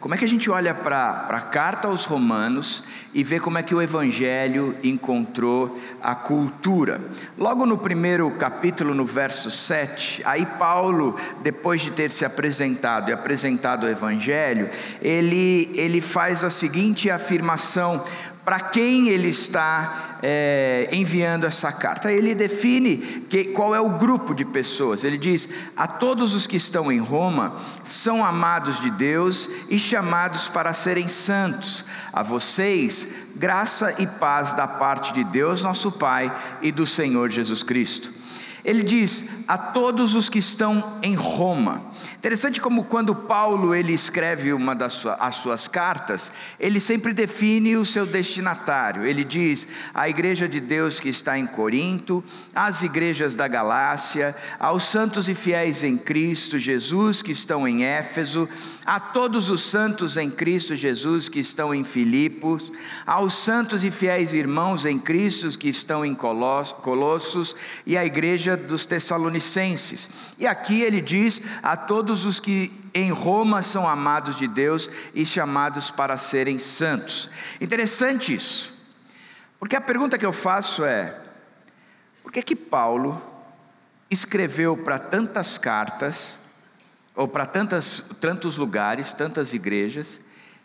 Como é que a gente olha para a carta aos Romanos e vê como é que o Evangelho encontrou a cultura? Logo no primeiro capítulo, no verso 7, aí Paulo, depois de ter se apresentado e apresentado o Evangelho, ele, ele faz a seguinte afirmação: para quem ele está é, enviando essa carta. Ele define que, qual é o grupo de pessoas. Ele diz: a todos os que estão em Roma são amados de Deus e chamados para serem santos. A vocês, graça e paz da parte de Deus, nosso Pai, e do Senhor Jesus Cristo. Ele diz a todos os que estão em Roma. Interessante como quando Paulo ele escreve uma das suas, as suas cartas, ele sempre define o seu destinatário. Ele diz a igreja de Deus que está em Corinto, às igrejas da Galácia, aos santos e fiéis em Cristo Jesus que estão em Éfeso, a todos os santos em Cristo Jesus que estão em Filipos, aos santos e fiéis irmãos em Cristo que estão em Colossos e a igreja dos Tessalonicenses. E aqui ele diz a todos os que em Roma são amados de Deus e chamados para serem santos. Interessante isso, porque a pergunta que eu faço é: por que que Paulo escreveu para tantas cartas, ou para tantos lugares, tantas igrejas,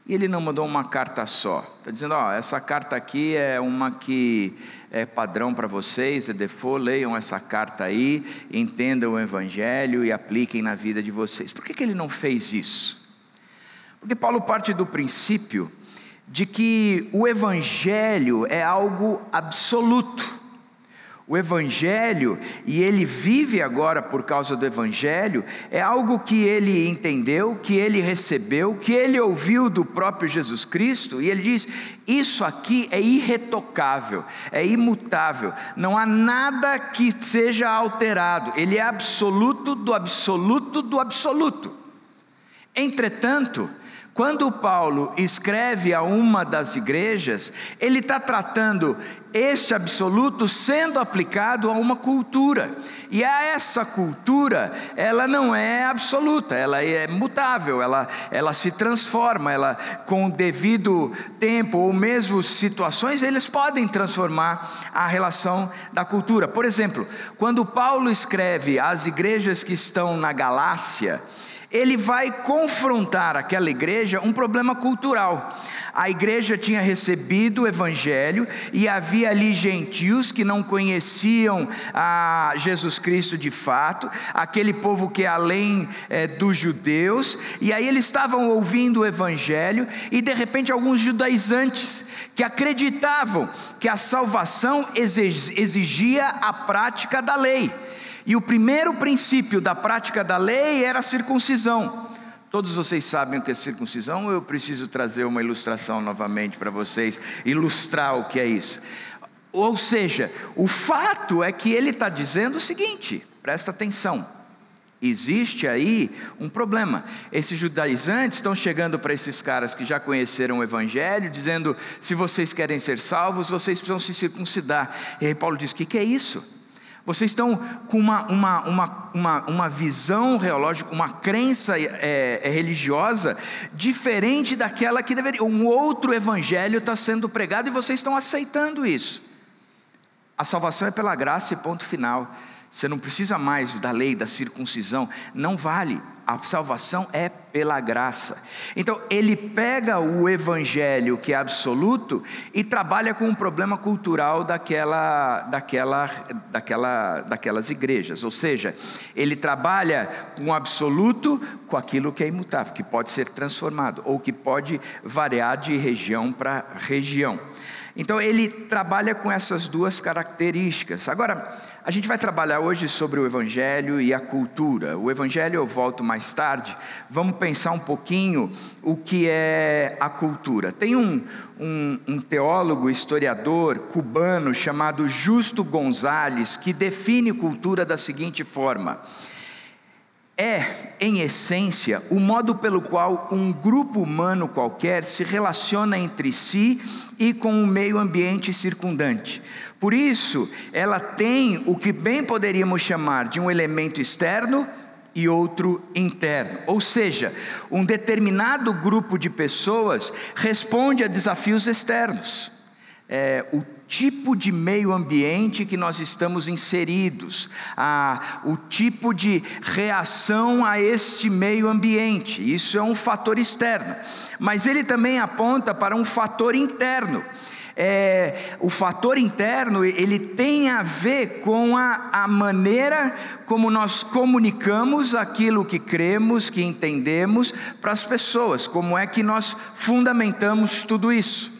e ele não mandou uma carta só. Está dizendo, ó, essa carta aqui é uma que é padrão para vocês, é default, leiam essa carta aí, entendam o Evangelho e apliquem na vida de vocês. Por que, que ele não fez isso? Porque Paulo parte do princípio de que o Evangelho é algo absoluto. O Evangelho, e ele vive agora por causa do Evangelho, é algo que ele entendeu, que ele recebeu, que ele ouviu do próprio Jesus Cristo, e ele diz: Isso aqui é irretocável, é imutável, não há nada que seja alterado, ele é absoluto do absoluto do absoluto. Entretanto, quando Paulo escreve a uma das igrejas, ele está tratando este absoluto sendo aplicado a uma cultura. E a essa cultura, ela não é absoluta, ela é mutável, ela, ela se transforma, ela com o devido tempo ou mesmo situações, eles podem transformar a relação da cultura. Por exemplo, quando Paulo escreve às igrejas que estão na Galácia, ele vai confrontar aquela igreja um problema cultural. A igreja tinha recebido o evangelho e havia ali gentios que não conheciam a Jesus Cristo de fato, aquele povo que é além é, dos judeus, e aí eles estavam ouvindo o evangelho e de repente alguns judaizantes que acreditavam que a salvação exigia a prática da lei. E o primeiro princípio da prática da lei era a circuncisão. Todos vocês sabem o que é circuncisão, eu preciso trazer uma ilustração novamente para vocês, ilustrar o que é isso. Ou seja, o fato é que ele está dizendo o seguinte: presta atenção, existe aí um problema. Esses judaizantes estão chegando para esses caras que já conheceram o Evangelho, dizendo: se vocês querem ser salvos, vocês precisam se circuncidar. E aí Paulo diz: o que, que é isso? Vocês estão com uma, uma, uma, uma, uma visão reológica, uma crença é, é, religiosa diferente daquela que deveria. Um outro evangelho está sendo pregado e vocês estão aceitando isso. A salvação é pela graça e ponto final. Você não precisa mais da lei da circuncisão, não vale. A salvação é pela graça. Então, ele pega o evangelho que é absoluto e trabalha com um problema cultural daquela, daquela, daquela, daquelas igrejas. Ou seja, ele trabalha com o absoluto com aquilo que é imutável, que pode ser transformado ou que pode variar de região para região. Então ele trabalha com essas duas características. Agora, a gente vai trabalhar hoje sobre o Evangelho e a cultura. O Evangelho eu volto mais tarde. Vamos pensar um pouquinho o que é a cultura. Tem um, um, um teólogo, historiador cubano chamado Justo Gonzalez que define cultura da seguinte forma é, em essência, o modo pelo qual um grupo humano qualquer se relaciona entre si e com o meio ambiente circundante. Por isso, ela tem o que bem poderíamos chamar de um elemento externo e outro interno. Ou seja, um determinado grupo de pessoas responde a desafios externos. É, o tipo de meio ambiente que nós estamos inseridos, a, o tipo de reação a este meio ambiente. Isso é um fator externo, mas ele também aponta para um fator interno é, o fator interno ele tem a ver com a, a maneira como nós comunicamos aquilo que cremos, que entendemos para as pessoas, como é que nós fundamentamos tudo isso.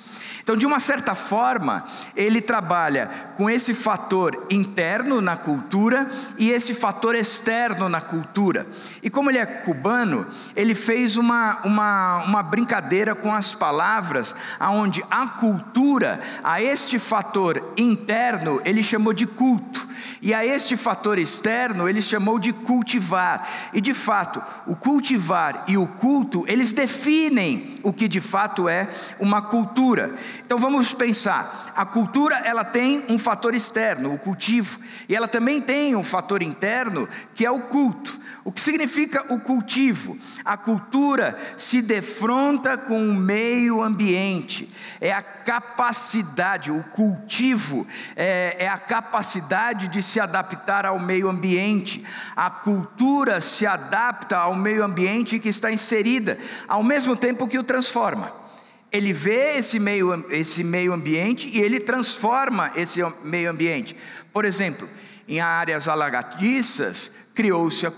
Então, de uma certa forma, ele trabalha com esse fator interno na cultura e esse fator externo na cultura. E como ele é cubano, ele fez uma, uma, uma brincadeira com as palavras, aonde a cultura, a este fator interno, ele chamou de culto, e a este fator externo, ele chamou de cultivar. E de fato, o cultivar e o culto, eles definem o que de fato é uma cultura. Então vamos pensar, a cultura ela tem um fator externo, o cultivo, e ela também tem um fator interno, que é o culto. O que significa o cultivo? A cultura se defronta com o meio ambiente, é a capacidade, o cultivo é, é a capacidade de se adaptar ao meio ambiente. A cultura se adapta ao meio ambiente que está inserida, ao mesmo tempo que o transforma. Ele vê esse meio, esse meio ambiente e ele transforma esse meio ambiente. Por exemplo, em áreas alagadiças, criou-se a,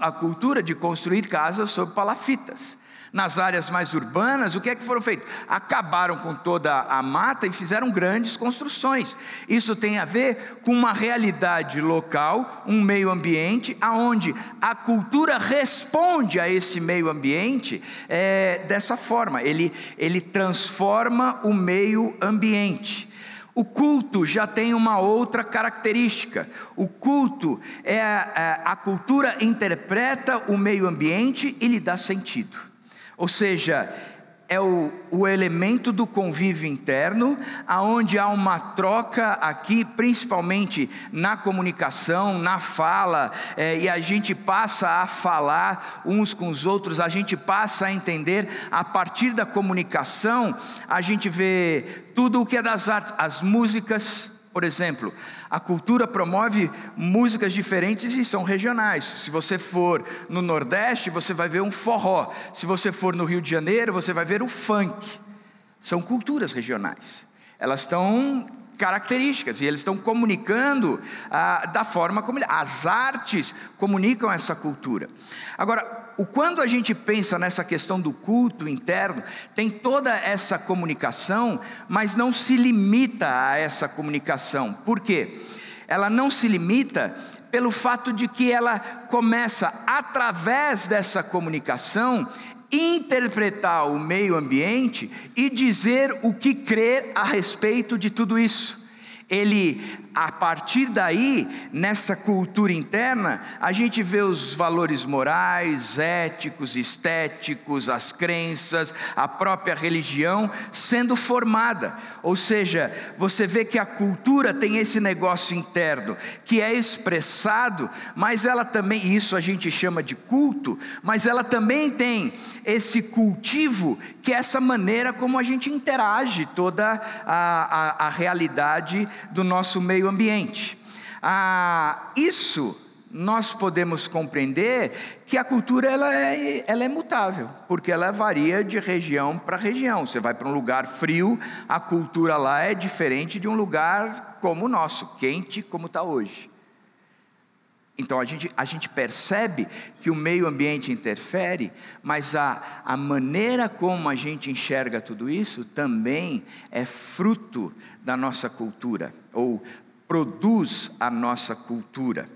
a cultura de construir casas sobre palafitas nas áreas mais urbanas, o que é que foram feitos? Acabaram com toda a mata e fizeram grandes construções. Isso tem a ver com uma realidade local, um meio ambiente, aonde a cultura responde a esse meio ambiente é, dessa forma. Ele, ele transforma o meio ambiente. O culto já tem uma outra característica. O culto é é, a cultura interpreta o meio ambiente e lhe dá sentido. Ou seja, é o, o, elemento do convívio interno, aonde há uma troca aqui, principalmente na comunicação, na fala, é, e a gente passa a falar uns com os outros, a gente passa a entender, a partir da comunicação, a gente vê tudo o que é das artes, as músicas, por exemplo, a cultura promove músicas diferentes e são regionais. Se você for no Nordeste, você vai ver um forró. Se você for no Rio de Janeiro, você vai ver o funk. São culturas regionais. Elas estão características e eles estão comunicando ah, da forma como as artes comunicam essa cultura. Agora, o quando a gente pensa nessa questão do culto interno, tem toda essa comunicação, mas não se limita a essa comunicação. Por quê? Ela não se limita pelo fato de que ela começa através dessa comunicação interpretar o meio ambiente e dizer o que crer a respeito de tudo isso. Ele a partir daí, nessa cultura interna, a gente vê os valores morais, éticos, estéticos, as crenças, a própria religião sendo formada. Ou seja, você vê que a cultura tem esse negócio interno que é expressado, mas ela também, isso a gente chama de culto, mas ela também tem esse cultivo que é essa maneira como a gente interage toda a, a, a realidade do nosso meio meio ambiente. Ah, isso nós podemos compreender que a cultura ela é, ela é mutável, porque ela varia de região para região. Você vai para um lugar frio, a cultura lá é diferente de um lugar como o nosso, quente como está hoje. Então a gente, a gente percebe que o meio ambiente interfere, mas a, a maneira como a gente enxerga tudo isso também é fruto da nossa cultura, ou produz a nossa cultura.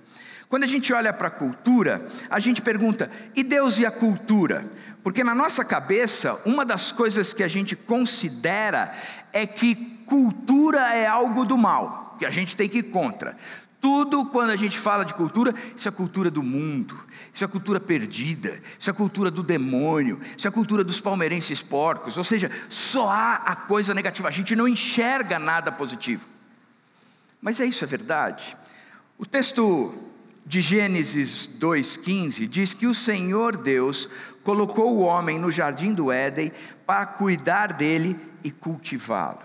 Quando a gente olha para a cultura, a gente pergunta: e Deus e a cultura? Porque na nossa cabeça, uma das coisas que a gente considera é que cultura é algo do mal, que a gente tem que ir contra. Tudo quando a gente fala de cultura, isso é cultura do mundo, isso é cultura perdida, isso é cultura do demônio, isso é cultura dos palmeirenses porcos, ou seja, só há a coisa negativa, a gente não enxerga nada positivo. Mas é isso, é verdade. O texto de Gênesis 2,15 diz que o Senhor Deus colocou o homem no jardim do Éden para cuidar dele e cultivá-lo.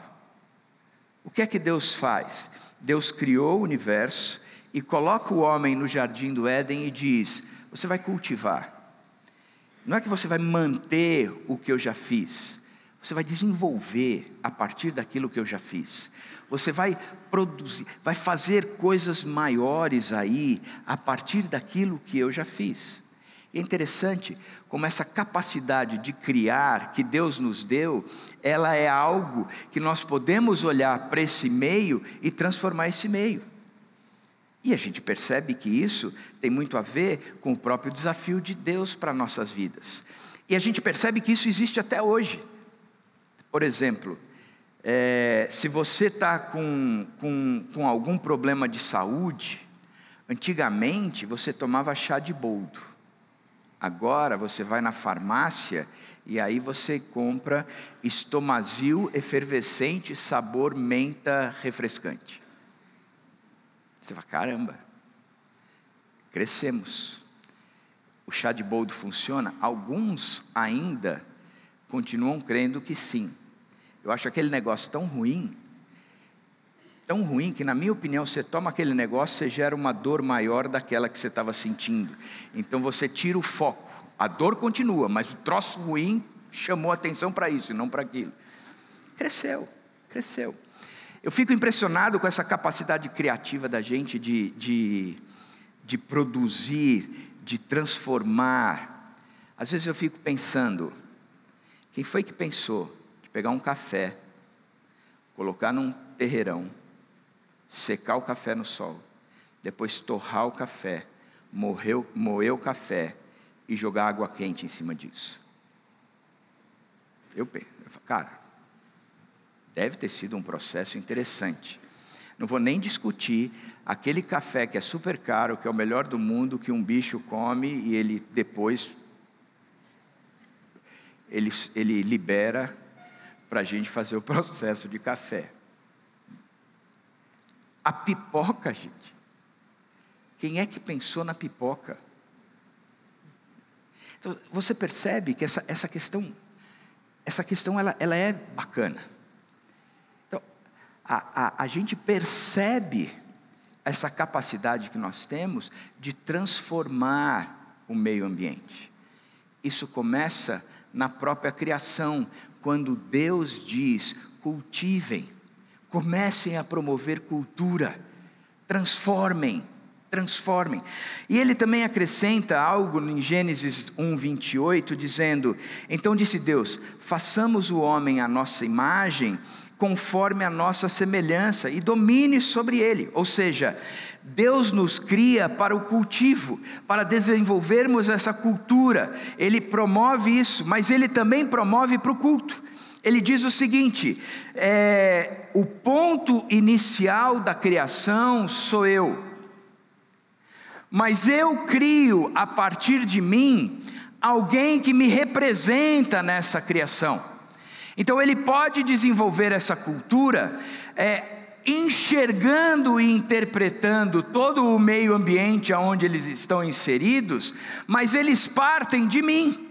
O que é que Deus faz? Deus criou o universo e coloca o homem no jardim do Éden e diz: Você vai cultivar. Não é que você vai manter o que eu já fiz, você vai desenvolver a partir daquilo que eu já fiz. Você vai produzir, vai fazer coisas maiores aí a partir daquilo que eu já fiz. É interessante como essa capacidade de criar que Deus nos deu, ela é algo que nós podemos olhar para esse meio e transformar esse meio. E a gente percebe que isso tem muito a ver com o próprio desafio de Deus para nossas vidas. E a gente percebe que isso existe até hoje. Por exemplo, é, se você está com, com, com algum problema de saúde, antigamente você tomava chá de boldo. Agora você vai na farmácia e aí você compra estomazil efervescente sabor menta refrescante. Você fala, caramba, crescemos. O chá de boldo funciona? Alguns ainda continuam crendo que sim. Eu acho aquele negócio tão ruim, tão ruim que, na minha opinião, você toma aquele negócio, você gera uma dor maior daquela que você estava sentindo. Então você tira o foco. A dor continua, mas o troço ruim chamou atenção para isso e não para aquilo. Cresceu, cresceu. Eu fico impressionado com essa capacidade criativa da gente de, de, de produzir, de transformar. Às vezes eu fico pensando, quem foi que pensou pegar um café, colocar num terreirão, secar o café no sol, depois torrar o café, morrer, moer o café e jogar água quente em cima disso? Eu penso, cara, Deve ter sido um processo interessante. Não vou nem discutir aquele café que é super caro, que é o melhor do mundo, que um bicho come e ele depois ele, ele libera para a gente fazer o processo de café. A pipoca, gente. Quem é que pensou na pipoca? Então, você percebe que essa, essa questão, essa questão ela, ela é bacana a, a, a gente percebe essa capacidade que nós temos de transformar o meio ambiente. Isso começa na própria criação, quando Deus diz: cultivem, comecem a promover cultura, transformem, transformem. E ele também acrescenta algo em Gênesis 1, 28, dizendo: Então disse Deus: façamos o homem à nossa imagem conforme a nossa semelhança e domine sobre ele. Ou seja, Deus nos cria para o cultivo, para desenvolvermos essa cultura. Ele promove isso, mas ele também promove para o culto. Ele diz o seguinte: é, o ponto inicial da criação sou eu, mas eu crio a partir de mim alguém que me representa nessa criação. Então ele pode desenvolver essa cultura é, enxergando e interpretando todo o meio ambiente onde eles estão inseridos, mas eles partem de mim.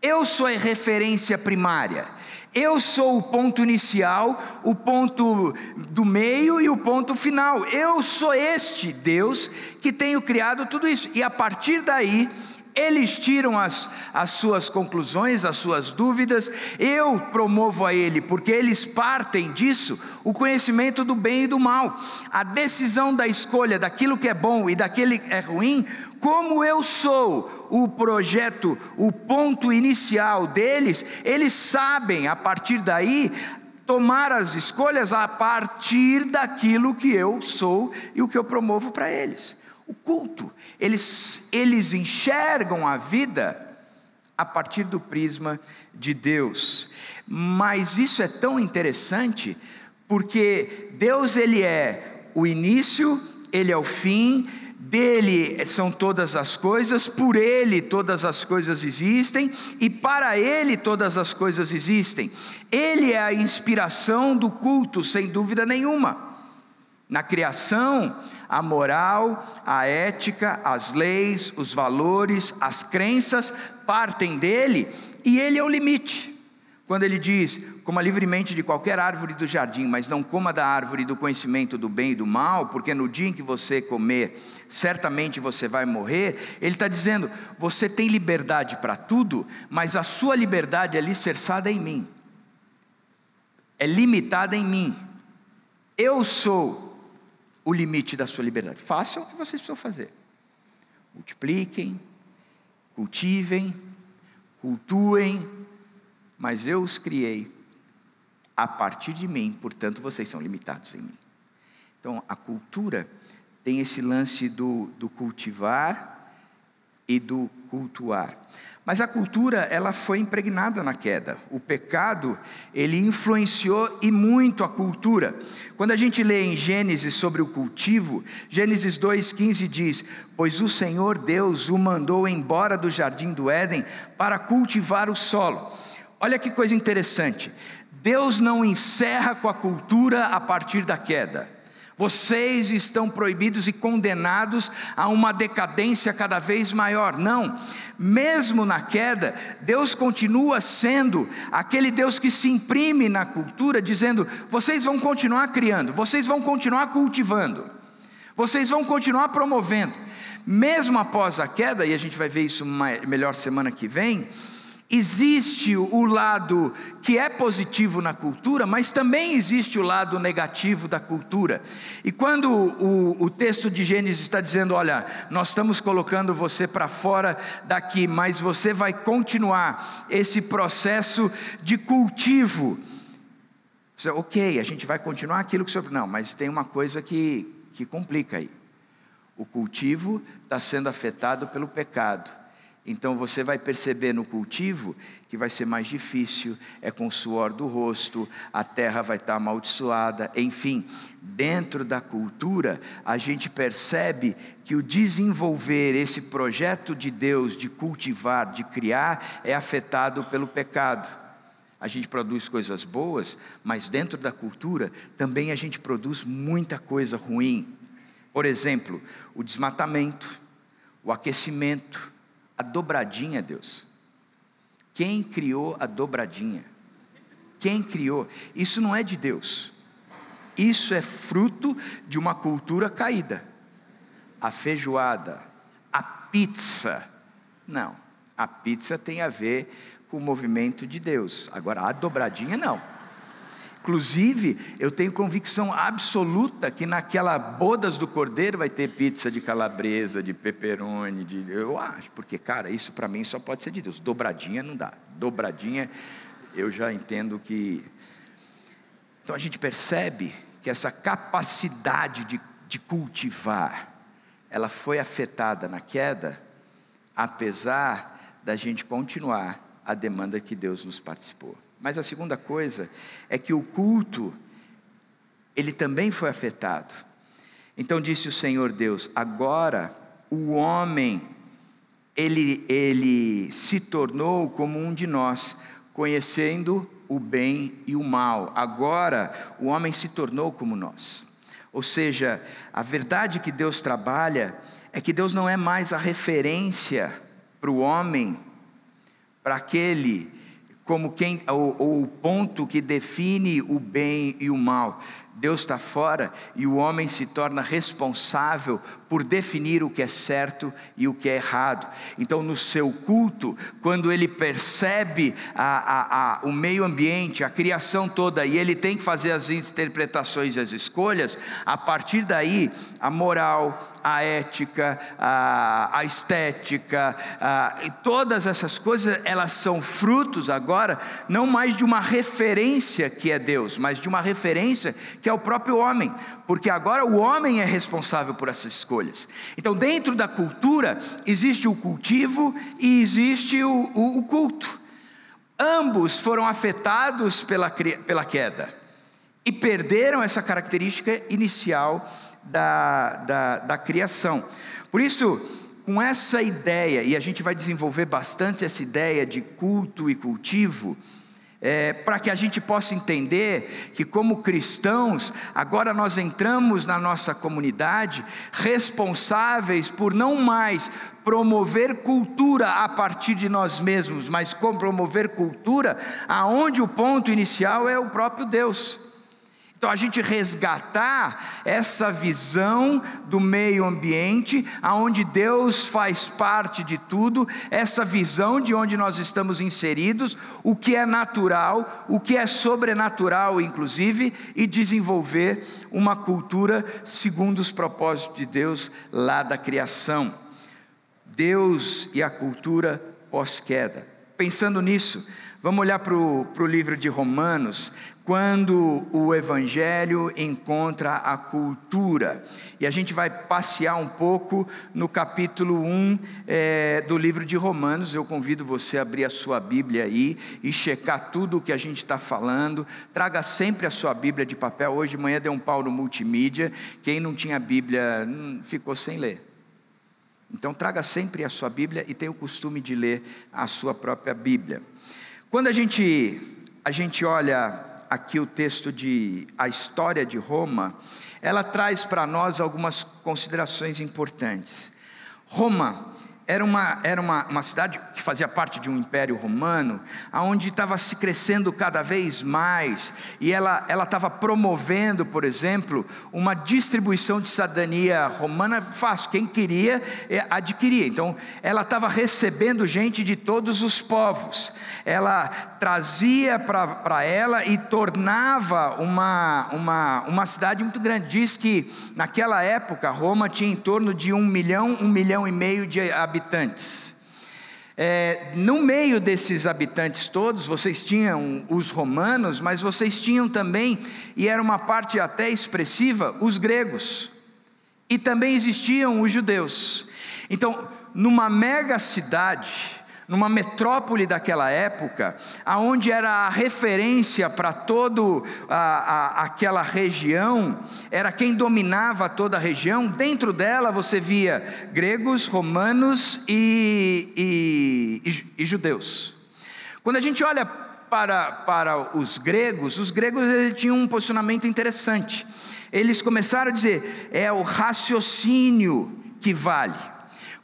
Eu sou a referência primária. Eu sou o ponto inicial, o ponto do meio e o ponto final. Eu sou este Deus que tenho criado tudo isso. E a partir daí, eles tiram as, as suas conclusões, as suas dúvidas, eu promovo a ele, porque eles partem disso o conhecimento do bem e do mal, a decisão da escolha daquilo que é bom e daquele que é ruim, como eu sou o projeto, o ponto inicial deles, eles sabem a partir daí tomar as escolhas a partir daquilo que eu sou e o que eu promovo para eles. O culto eles, eles enxergam a vida a partir do prisma de Deus. Mas isso é tão interessante porque Deus ele é o início, ele é o fim, dele são todas as coisas, por ele todas as coisas existem e para ele todas as coisas existem. Ele é a inspiração do culto, sem dúvida nenhuma. Na criação, a moral, a ética, as leis, os valores, as crenças partem dele e ele é o limite. Quando ele diz: coma livremente de qualquer árvore do jardim, mas não coma da árvore do conhecimento do bem e do mal, porque no dia em que você comer, certamente você vai morrer. Ele está dizendo: você tem liberdade para tudo, mas a sua liberdade é alicerçada em mim, é limitada em mim. Eu sou o limite da sua liberdade. Façam o que vocês precisam fazer. Multipliquem, cultivem, cultuem, mas eu os criei a partir de mim, portanto vocês são limitados em mim. Então a cultura tem esse lance do, do cultivar e do cultuar. Mas a cultura, ela foi impregnada na queda. O pecado, ele influenciou e muito a cultura. Quando a gente lê em Gênesis sobre o cultivo, Gênesis 2:15 diz: "Pois o Senhor Deus o mandou embora do jardim do Éden para cultivar o solo". Olha que coisa interessante. Deus não encerra com a cultura a partir da queda. Vocês estão proibidos e condenados a uma decadência cada vez maior. Não, mesmo na queda, Deus continua sendo aquele Deus que se imprime na cultura, dizendo: vocês vão continuar criando, vocês vão continuar cultivando, vocês vão continuar promovendo. Mesmo após a queda, e a gente vai ver isso melhor semana que vem, existe o lado que é positivo na cultura, mas também existe o lado negativo da cultura. E quando o, o texto de Gênesis está dizendo: Olha, nós estamos colocando você para fora daqui, mas você vai continuar esse processo de cultivo. Você, ok, a gente vai continuar aquilo que o senhor. Não, mas tem uma coisa que, que complica aí. O cultivo está sendo afetado pelo pecado. Então você vai perceber no cultivo que vai ser mais difícil, é com o suor do rosto, a terra vai estar amaldiçoada, enfim, dentro da cultura, a gente percebe que o desenvolver esse projeto de Deus de cultivar, de criar, é afetado pelo pecado. A gente produz coisas boas, mas dentro da cultura também a gente produz muita coisa ruim. Por exemplo, o desmatamento, o aquecimento, a dobradinha, Deus. Quem criou a dobradinha? Quem criou? Isso não é de Deus. Isso é fruto de uma cultura caída. A feijoada, a pizza. Não, a pizza tem a ver com o movimento de Deus. Agora, a dobradinha não. Inclusive, eu tenho convicção absoluta que naquela bodas do cordeiro vai ter pizza de calabresa, de pepperoni, de, eu acho, porque cara, isso para mim só pode ser de Deus. Dobradinha não dá. Dobradinha eu já entendo que Então a gente percebe que essa capacidade de, de cultivar, ela foi afetada na queda, apesar da gente continuar a demanda que Deus nos participou. Mas a segunda coisa é que o culto, ele também foi afetado. Então disse o Senhor Deus: agora o homem, ele, ele se tornou como um de nós, conhecendo o bem e o mal. Agora o homem se tornou como nós. Ou seja, a verdade que Deus trabalha é que Deus não é mais a referência para o homem, para aquele como quem ou, o ponto que define o bem e o mal. Deus está fora e o homem se torna responsável por definir o que é certo e o que é errado. Então, no seu culto, quando ele percebe a, a, a, o meio ambiente, a criação toda, e ele tem que fazer as interpretações e as escolhas, a partir daí, a moral, a ética, a, a estética, e todas essas coisas, elas são frutos agora, não mais de uma referência que é Deus, mas de uma referência que é o próprio homem porque agora o homem é responsável por essas escolhas. Então, dentro da cultura, existe o cultivo e existe o, o, o culto. Ambos foram afetados pela, pela queda e perderam essa característica inicial da, da, da criação. Por isso, com essa ideia, e a gente vai desenvolver bastante essa ideia de culto e cultivo, é, para que a gente possa entender que, como cristãos, agora nós entramos na nossa comunidade responsáveis por não mais promover cultura a partir de nós mesmos, mas promover cultura aonde o ponto inicial é o próprio Deus. Então a gente resgatar essa visão do meio ambiente, aonde Deus faz parte de tudo, essa visão de onde nós estamos inseridos, o que é natural, o que é sobrenatural, inclusive, e desenvolver uma cultura segundo os propósitos de Deus lá da criação. Deus e a cultura pós-queda. Pensando nisso, vamos olhar para o livro de Romanos, quando o Evangelho encontra a cultura. E a gente vai passear um pouco no capítulo 1 é, do livro de Romanos. Eu convido você a abrir a sua Bíblia aí e checar tudo o que a gente está falando. Traga sempre a sua Bíblia de papel. Hoje de manhã deu um pau no multimídia. Quem não tinha Bíblia hum, ficou sem ler. Então traga sempre a sua Bíblia e tenha o costume de ler a sua própria Bíblia. Quando a gente, a gente olha aqui o texto de a história de Roma, ela traz para nós algumas considerações importantes. Roma era uma, era uma, uma cidade que fazia parte de um império romano, aonde estava se crescendo cada vez mais, e ela estava promovendo, por exemplo, uma distribuição de cidadania romana fácil, quem queria é, adquiria. Então, ela estava recebendo gente de todos os povos, ela trazia para ela e tornava uma, uma, uma cidade muito grande. Diz que naquela época Roma tinha em torno de um milhão, um milhão e meio de habitantes habitantes. É, no meio desses habitantes todos, vocês tinham os romanos, mas vocês tinham também, e era uma parte até expressiva, os gregos. E também existiam os judeus. Então, numa mega cidade, numa metrópole daquela época, aonde era a referência para todo a, a, aquela região, era quem dominava toda a região. Dentro dela você via gregos, romanos e, e, e, e judeus. Quando a gente olha para, para os gregos, os gregos tinham um posicionamento interessante. Eles começaram a dizer: é o raciocínio que vale.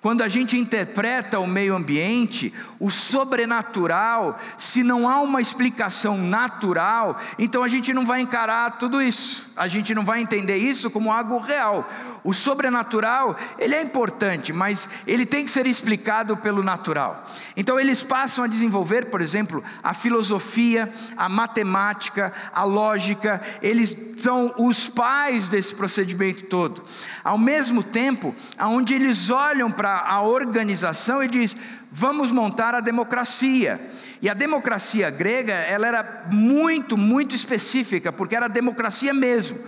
Quando a gente interpreta o meio ambiente, o sobrenatural, se não há uma explicação natural, então a gente não vai encarar tudo isso, a gente não vai entender isso como algo real. O sobrenatural, ele é importante, mas ele tem que ser explicado pelo natural. Então eles passam a desenvolver, por exemplo, a filosofia, a matemática, a lógica, eles são os pais desse procedimento todo. Ao mesmo tempo, aonde eles olham para a organização e diz: "Vamos montar a democracia". E a democracia grega, ela era muito, muito específica, porque era democracia mesmo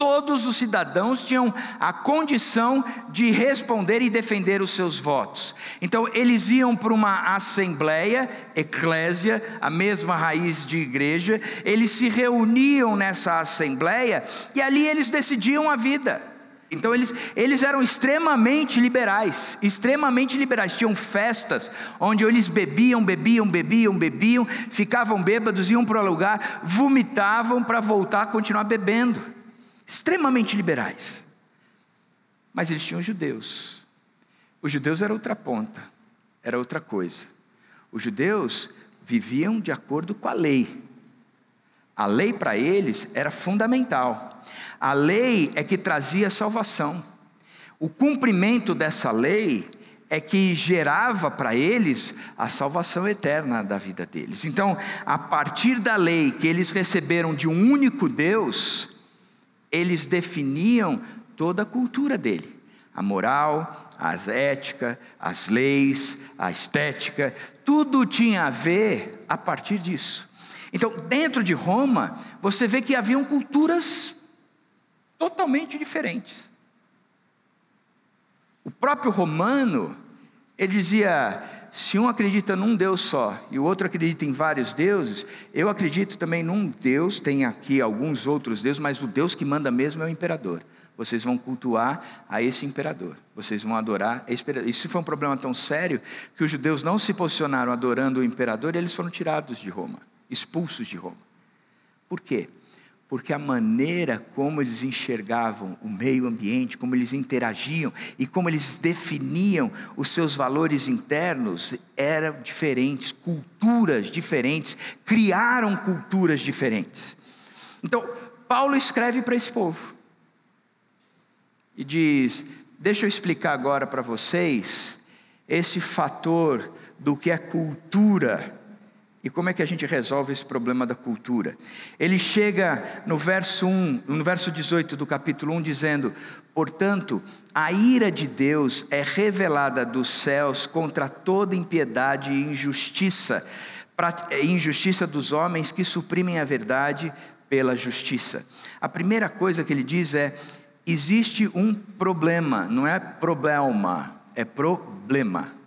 Todos os cidadãos tinham a condição de responder e defender os seus votos. Então, eles iam para uma assembleia, eclésia, a mesma raiz de igreja, eles se reuniam nessa assembleia e ali eles decidiam a vida. Então eles, eles eram extremamente liberais, extremamente liberais. Tinham festas onde eles bebiam, bebiam, bebiam, bebiam, ficavam bêbados, iam para o lugar, vomitavam para voltar a continuar bebendo extremamente liberais. Mas eles tinham judeus. Os judeus era outra ponta, era outra coisa. Os judeus viviam de acordo com a lei. A lei para eles era fundamental. A lei é que trazia salvação. O cumprimento dessa lei é que gerava para eles a salvação eterna da vida deles. Então, a partir da lei que eles receberam de um único Deus, eles definiam toda a cultura dele. A moral, a ética, as leis, a estética, tudo tinha a ver a partir disso. Então, dentro de Roma, você vê que haviam culturas totalmente diferentes. O próprio romano, ele dizia: se um acredita num Deus só e o outro acredita em vários deuses, eu acredito também num Deus, tem aqui alguns outros deuses, mas o Deus que manda mesmo é o imperador. Vocês vão cultuar a esse imperador, vocês vão adorar. Isso foi um problema tão sério que os judeus não se posicionaram adorando o imperador e eles foram tirados de Roma. expulsos de Roma. Por quê? Porque a maneira como eles enxergavam o meio ambiente, como eles interagiam e como eles definiam os seus valores internos eram diferentes, culturas diferentes, criaram culturas diferentes. Então, Paulo escreve para esse povo e diz: Deixa eu explicar agora para vocês esse fator do que é cultura e como é que a gente resolve esse problema da cultura? Ele chega no verso 1, no verso 18 do capítulo 1 dizendo: "Portanto, a ira de Deus é revelada dos céus contra toda impiedade e injustiça, pra, injustiça dos homens que suprimem a verdade pela justiça." A primeira coisa que ele diz é: existe um problema, não é problema, é problema.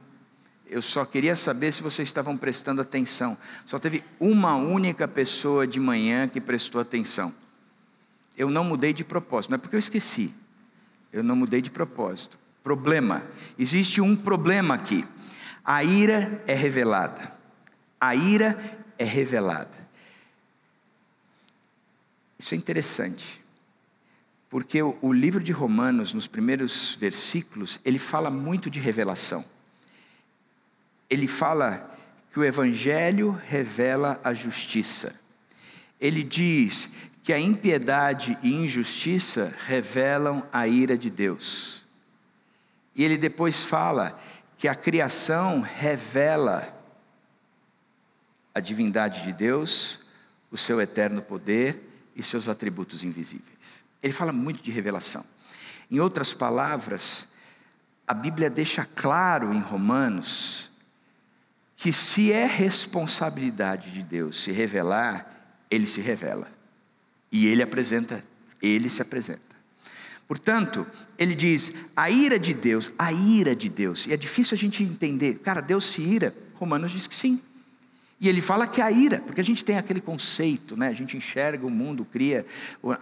Eu só queria saber se vocês estavam prestando atenção. Só teve uma única pessoa de manhã que prestou atenção. Eu não mudei de propósito, não é porque eu esqueci. Eu não mudei de propósito. Problema. Existe um problema aqui. A ira é revelada. A ira é revelada. Isso é interessante. Porque o, livro de Romanos, nos primeiros versículos, ele fala muito de revelação ele fala que o Evangelho revela a justiça. Ele diz que a impiedade e injustiça revelam a ira de Deus. E ele depois fala que a criação revela a divindade de Deus, o seu eterno poder e seus atributos invisíveis. Ele fala muito de revelação. Em outras palavras, a Bíblia deixa claro em Romanos que se é responsabilidade de Deus se revelar, ele se revela. E ele apresenta, ele se apresenta. Portanto, ele diz: a ira de Deus, a ira de Deus. E é difícil a gente entender, cara, Deus se ira? Romanos diz que sim. E ele fala que a ira, porque a gente tem aquele conceito, né? a gente enxerga o mundo, cria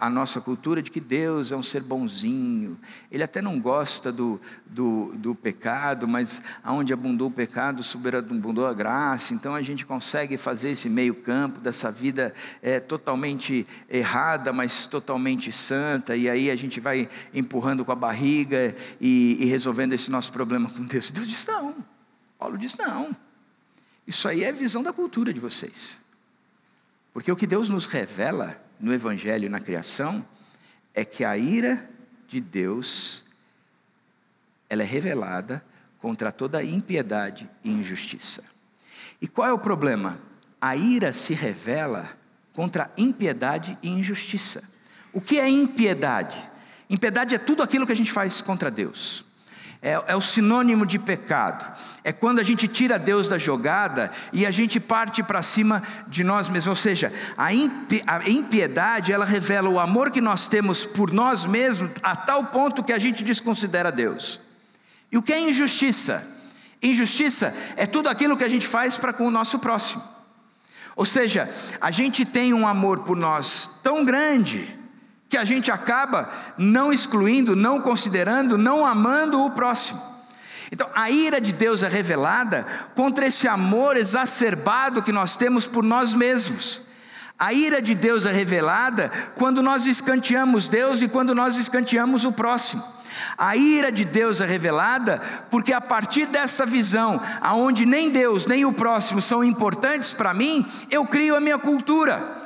a nossa cultura de que Deus é um ser bonzinho. Ele até não gosta do, do, do pecado, mas aonde abundou o pecado, superabundou a graça. Então a gente consegue fazer esse meio campo dessa vida é, totalmente errada, mas totalmente santa. E aí a gente vai empurrando com a barriga e, e resolvendo esse nosso problema com Deus. Deus diz não. Paulo diz não. Isso aí é visão da cultura de vocês. Porque o que Deus nos revela no Evangelho e na criação é que a ira de Deus ela é revelada contra toda impiedade e injustiça. E qual é o problema? A ira se revela contra impiedade e injustiça. O que é impiedade? Impiedade é tudo aquilo que a gente faz contra Deus é, é, o sinônimo de pecado. É quando a gente tira Deus da jogada e a gente parte para cima de nós mesmos. Ou seja, a, a impiedade ela revela o amor que nós temos por nós mesmos a tal ponto que a gente desconsidera Deus. E o que é injustiça? Injustiça é tudo aquilo que a gente faz para com o nosso próximo. Ou seja, a gente tem um amor por nós tão grande que a gente acaba não excluindo, não considerando, não amando o próximo. Então, a ira de Deus é revelada contra esse amor exacerbado que nós temos por nós mesmos. A ira de Deus é revelada quando nós escanteamos Deus e quando nós escanteamos o próximo. A ira de Deus é revelada porque a partir dessa visão, aonde nem Deus nem o próximo são importantes para mim, eu crio a minha cultura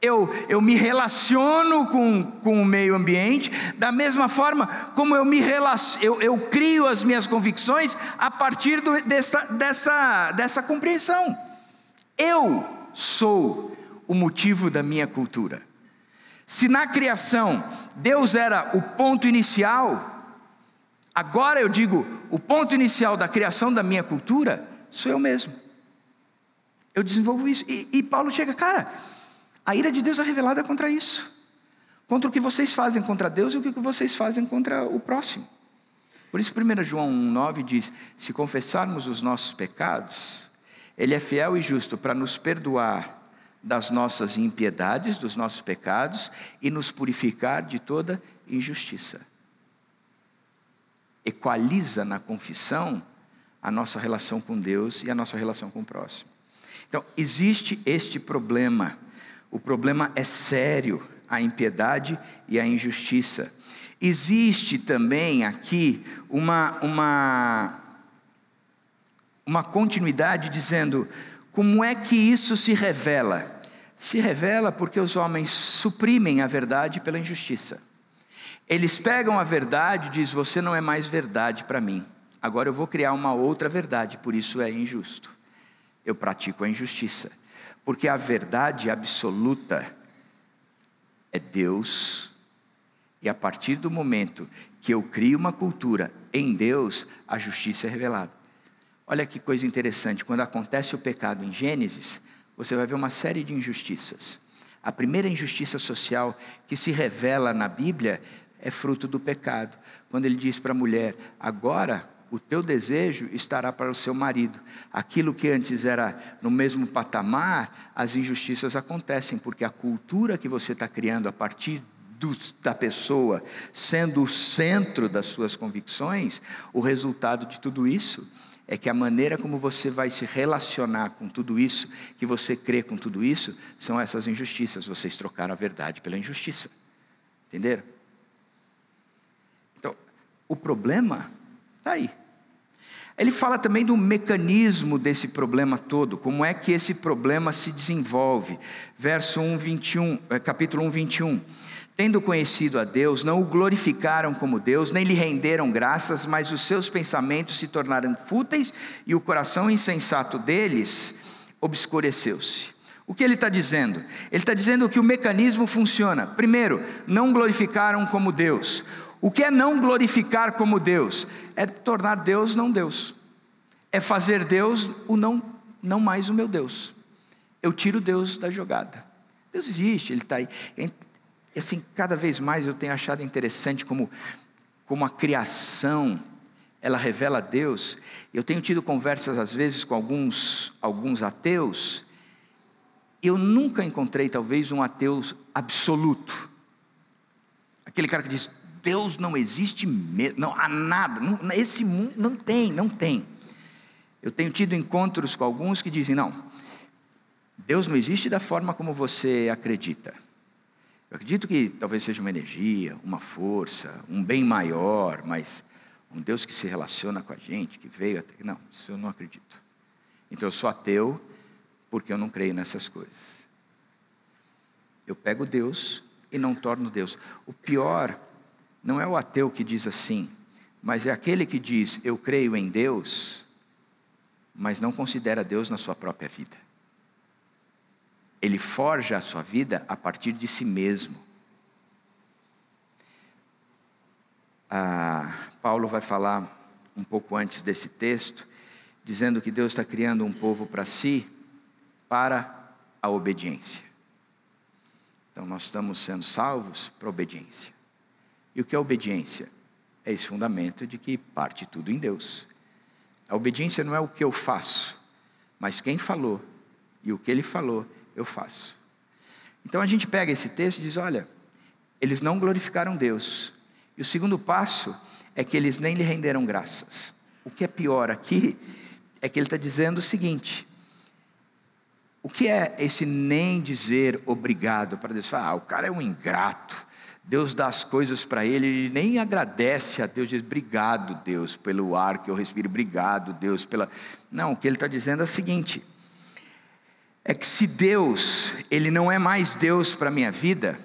eu, eu me relaciono com, com o meio ambiente, da mesma forma como eu me relaciono, eu, eu crio as minhas convicções a partir do, dessa, dessa, dessa compreensão. Eu sou o motivo da minha cultura. Se na criação Deus era o ponto inicial, agora eu digo, o ponto inicial da criação da minha cultura sou eu mesmo. Eu desenvolvo isso. E, e Paulo chega, cara, a ira de Deus é revelada contra isso. Contra o que vocês fazem contra Deus e o que vocês fazem contra o próximo. Por isso, 1 João 1,9 diz: Se confessarmos os nossos pecados, Ele é fiel e justo para nos perdoar das nossas impiedades, dos nossos pecados e nos purificar de toda injustiça. Equaliza na confissão a nossa relação com Deus e a nossa relação com o próximo. Então, existe este problema. O problema é sério, a impiedade e a injustiça. Existe também aqui uma, uma, uma continuidade dizendo como é que isso se revela? Se revela porque os homens suprimem a verdade pela injustiça. Eles pegam a verdade e dizem: Você não é mais verdade para mim. Agora eu vou criar uma outra verdade, por isso é injusto. Eu pratico a injustiça. Porque a verdade absoluta é Deus, e a partir do momento que eu crio uma cultura em Deus, a justiça é revelada. Olha que coisa interessante, quando acontece o pecado em Gênesis, você vai ver uma série de injustiças. A primeira injustiça social que se revela na Bíblia é fruto do pecado. Quando ele diz para a mulher: agora o teu desejo estará para o seu marido. Aquilo que antes era no mesmo patamar, as injustiças acontecem, porque a cultura que você está criando a partir do, da pessoa sendo o centro das suas convicções, o resultado de tudo isso é que a maneira como você vai se relacionar com tudo isso, que você crê com tudo isso, são essas injustiças. Vocês trocaram a verdade pela injustiça. Entenderam? Então, o problema está aí. Ele fala também do mecanismo desse problema todo, como é que esse problema se desenvolve. Verso 1, 21, eh, capítulo 1, 21. Tendo conhecido a Deus, não o glorificaram como Deus, nem lhe renderam graças, mas os seus pensamentos se tornaram fúteis e o coração insensato deles obscureceu-se. O que ele está dizendo? Ele está dizendo que o mecanismo funciona. Primeiro, não glorificaram como Deus. O que é não glorificar como Deus? É tornar Deus não Deus. É fazer Deus o não, não mais o meu Deus. Eu tiro Deus da jogada. Deus existe, Ele está aí. E assim, cada vez mais eu tenho achado interessante como, como a criação, ela revela Deus. Eu tenho tido conversas às vezes com alguns, alguns ateus, eu nunca encontrei talvez um ateu absoluto. Aquele cara que diz, Deus não existe mesmo, não há nada, não, esse mundo não tem, não tem. Eu tenho tido encontros com alguns que dizem, não, Deus não existe da forma como você acredita. Eu acredito que talvez seja uma energia, uma força, um bem maior, mas um Deus que se relaciona com a gente, que veio até. Não, isso eu não acredito. Então eu sou ateu porque eu não creio nessas coisas. Eu pego Deus e não torno Deus. O pior não é o ateu que diz assim, mas é aquele que diz eu creio em Deus, mas não considera Deus na sua própria vida. Ele forja a sua vida a partir de si mesmo. Ah, Paulo vai falar um pouco antes desse texto, dizendo que Deus está criando um povo para si, para a obediência. Então nós estamos sendo salvos para obediência. E o que é obediência? É esse fundamento de que parte tudo em Deus. A obediência não é o que eu faço, mas quem falou e o que ele falou eu faço. Então a gente pega esse texto e diz: olha, eles não glorificaram Deus. E o segundo passo é que eles nem lhe renderam graças. O que é pior aqui é que ele está dizendo o seguinte: o que é esse nem dizer obrigado para Deus? Ah, o cara é um ingrato. Deus dá as coisas para ele, ele nem agradece a Deus, diz obrigado, Deus, pelo ar que eu respiro, obrigado, Deus, pela. Não, o que ele está dizendo é o seguinte: é que se Deus, Ele não é mais Deus para a minha vida,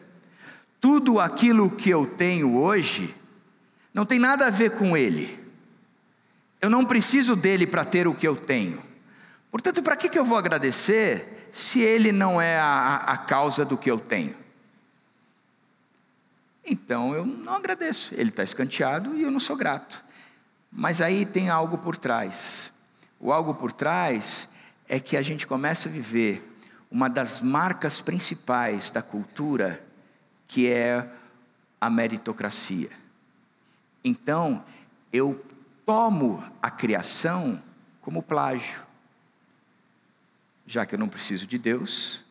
tudo aquilo que eu tenho hoje, não tem nada a ver com Ele. Eu não preciso dele para ter o que eu tenho. Portanto, para que, que eu vou agradecer se Ele não é a, a causa do que eu tenho? Então eu não agradeço. Ele está escanteado e eu não sou grato. Mas aí tem algo por trás. O algo por trás é que a gente começa a viver uma das marcas principais da cultura, que é a meritocracia. Então, eu tomo a criação como plágio. Já que eu não preciso de Deus,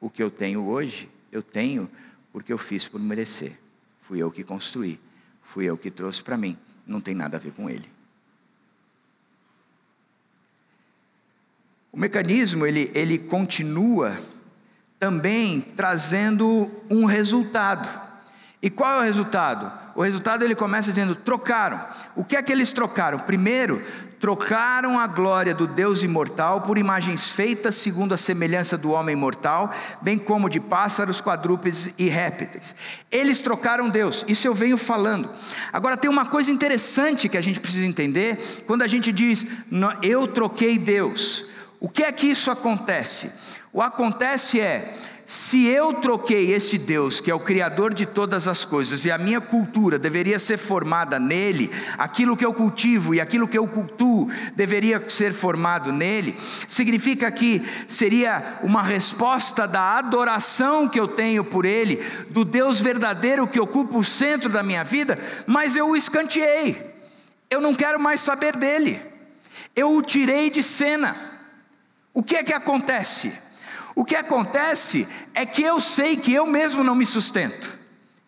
o que eu tenho hoje, eu tenho porque eu fiz por merecer. Fui eu que construí, fui eu que trouxe para mim, não tem nada a ver com Ele. O mecanismo ele, ele continua também trazendo um resultado. E qual é o resultado? O resultado ele começa dizendo: trocaram. O que é que eles trocaram? Primeiro, trocaram a glória do Deus imortal por imagens feitas segundo a semelhança do homem mortal, bem como de pássaros, quadrúpedes e répteis. Eles trocaram Deus, isso eu venho falando. Agora tem uma coisa interessante que a gente precisa entender quando a gente diz, eu troquei Deus. O que é que isso acontece? O acontece é se eu troquei esse Deus, que é o Criador de todas as coisas, e a minha cultura deveria ser formada nele, aquilo que eu cultivo e aquilo que eu cultuo deveria ser formado nele, significa que seria uma resposta da adoração que eu tenho por ele, do Deus verdadeiro que ocupa o centro da minha vida, mas eu o escanteei, eu não quero mais saber dele, eu o tirei de cena. O que é que acontece? O que acontece é que eu sei que eu mesmo não me sustento.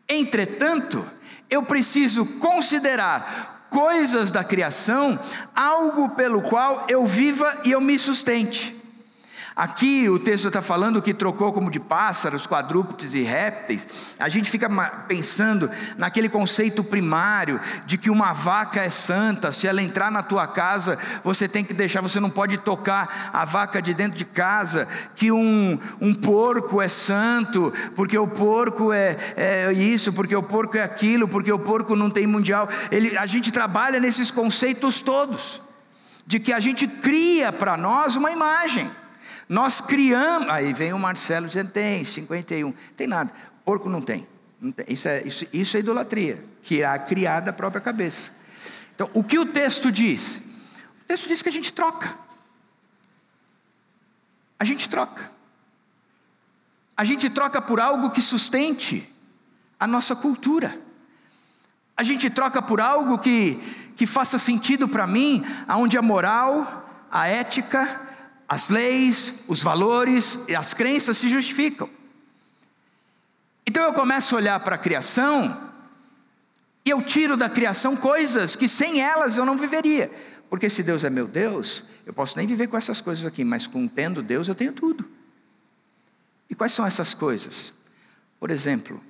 Entretanto, eu preciso considerar coisas da criação algo pelo qual eu viva e eu me sustente. Aqui o texto está falando que trocou como de pássaros, quadrúpedes e répteis. A gente fica pensando naquele conceito primário de que uma vaca é santa, se ela entrar na tua casa, você tem que deixar, você não pode tocar a vaca de dentro de casa, que um, um porco é santo, porque o porco é, é isso, porque o porco é aquilo, porque o porco não tem mundial. Ele, a gente trabalha nesses conceitos todos, de que a gente cria para nós uma imagem. Nós criamos. Aí vem o Marcelo dizendo: tem 51. Tem nada. Porco não tem. Não tem. Isso, é, isso, isso é idolatria. Que é criar da própria cabeça. Então, o que o texto diz? O texto diz que a gente troca. A gente troca. A gente troca por algo que sustente a nossa cultura. A gente troca por algo que, que faça sentido para mim, aonde a moral, a ética, as leis, os valores e as crenças se justificam. Então eu começo a olhar para a criação e eu tiro da criação coisas que sem elas eu não viveria. Porque se Deus é meu Deus, eu posso nem viver com essas coisas aqui, mas com tendo Deus eu tenho tudo. E quais são essas coisas? Por exemplo,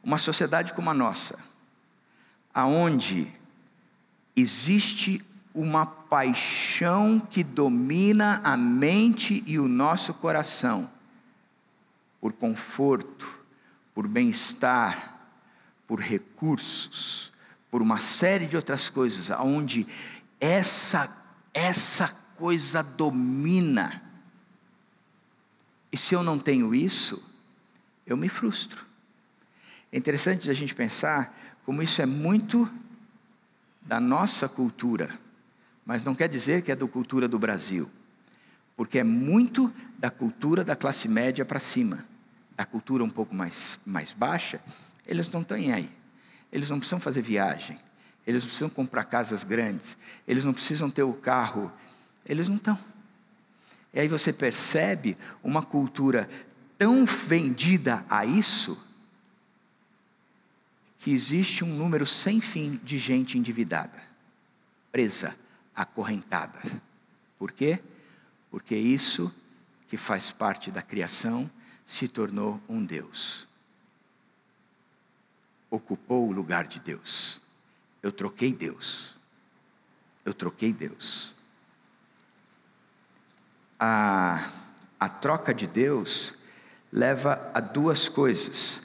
uma sociedade como a nossa, aonde existe uma paixão que domina a mente e o nosso coração por conforto, por bem-estar, por recursos, por uma série de outras coisas, aonde essa essa coisa domina. E se eu não tenho isso, eu me frustro. É interessante a gente pensar como isso é muito da nossa cultura mas não quer dizer que é da cultura do Brasil, porque é muito da cultura da classe média para cima. Da cultura um pouco mais, mais baixa, eles não estão aí. Eles não precisam fazer viagem, eles não precisam comprar casas grandes, eles não precisam ter o carro, eles não estão. E aí você percebe uma cultura tão vendida a isso, que existe um número sem fim de gente endividada, presa acorrentada. Por quê? Porque isso que faz parte da criação se tornou um Deus. Ocupou o lugar de Deus. Eu troquei Deus. Eu troquei Deus. A, a troca de Deus leva a duas coisas.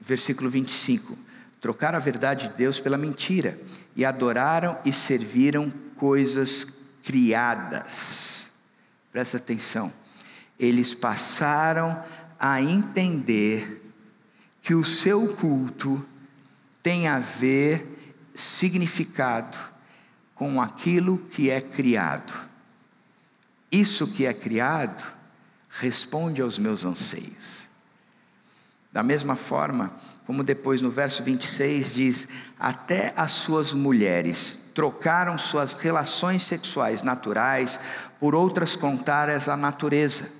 Versículo 25: trocar a verdade de Deus pela mentira, e adoraram e serviram coisas criadas. Presta atenção. Eles passaram a entender que o seu culto tem a ver significado com aquilo que é criado. Isso que é criado responde aos meus anseios. Da mesma forma, como depois no verso 26 diz: Até as suas mulheres trocaram suas relações sexuais naturais por outras contrárias à natureza.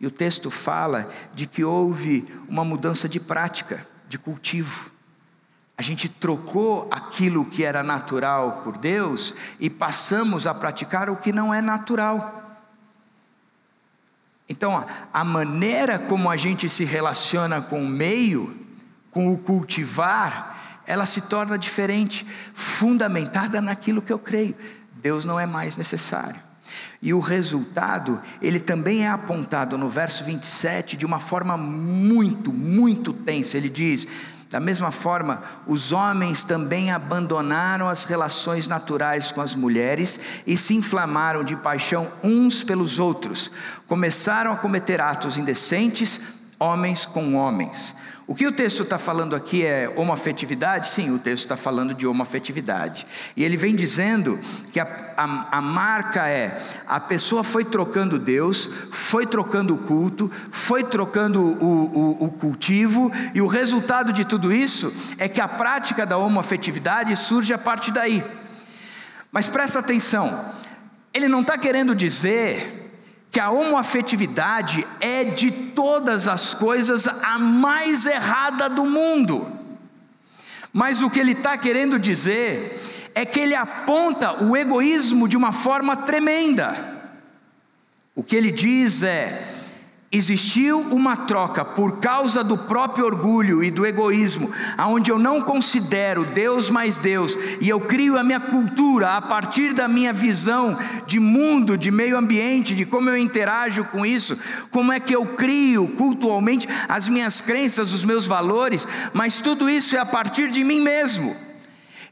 E o texto fala de que houve uma mudança de prática, de cultivo. A gente trocou aquilo que era natural por Deus e passamos a praticar o que não é natural. Então, a maneira como a gente se relaciona com o meio, com o cultivar, ela se torna diferente, fundamentada naquilo que eu creio. Deus não é mais necessário. E o resultado, ele também é apontado no verso 27 de uma forma muito, muito tensa. Ele diz: da mesma forma, os homens também abandonaram as relações naturais com as mulheres e se inflamaram de paixão uns pelos outros. Começaram a cometer atos indecentes, homens com homens. O que o texto está falando aqui é homoafetividade? Sim, o texto está falando de homoafetividade. E ele vem dizendo que a, a, a, marca é: a pessoa foi trocando Deus, foi trocando o culto, foi trocando o, o, o cultivo, e o resultado de tudo isso é que a prática da homoafetividade surge a partir daí. Mas presta atenção, ele não está querendo dizer que a homoafetividade é de todas as coisas a mais errada do mundo. Mas o que ele está querendo dizer é que ele aponta o egoísmo de uma forma tremenda. O que ele diz é: Existiu uma troca por causa do próprio orgulho e do egoísmo, aonde eu não considero Deus mais Deus e eu crio a minha cultura a partir da minha visão de mundo, de meio ambiente, de como eu interajo com isso, como é que eu crio cultualmente as minhas crenças, os meus valores, mas tudo isso é a partir de mim mesmo.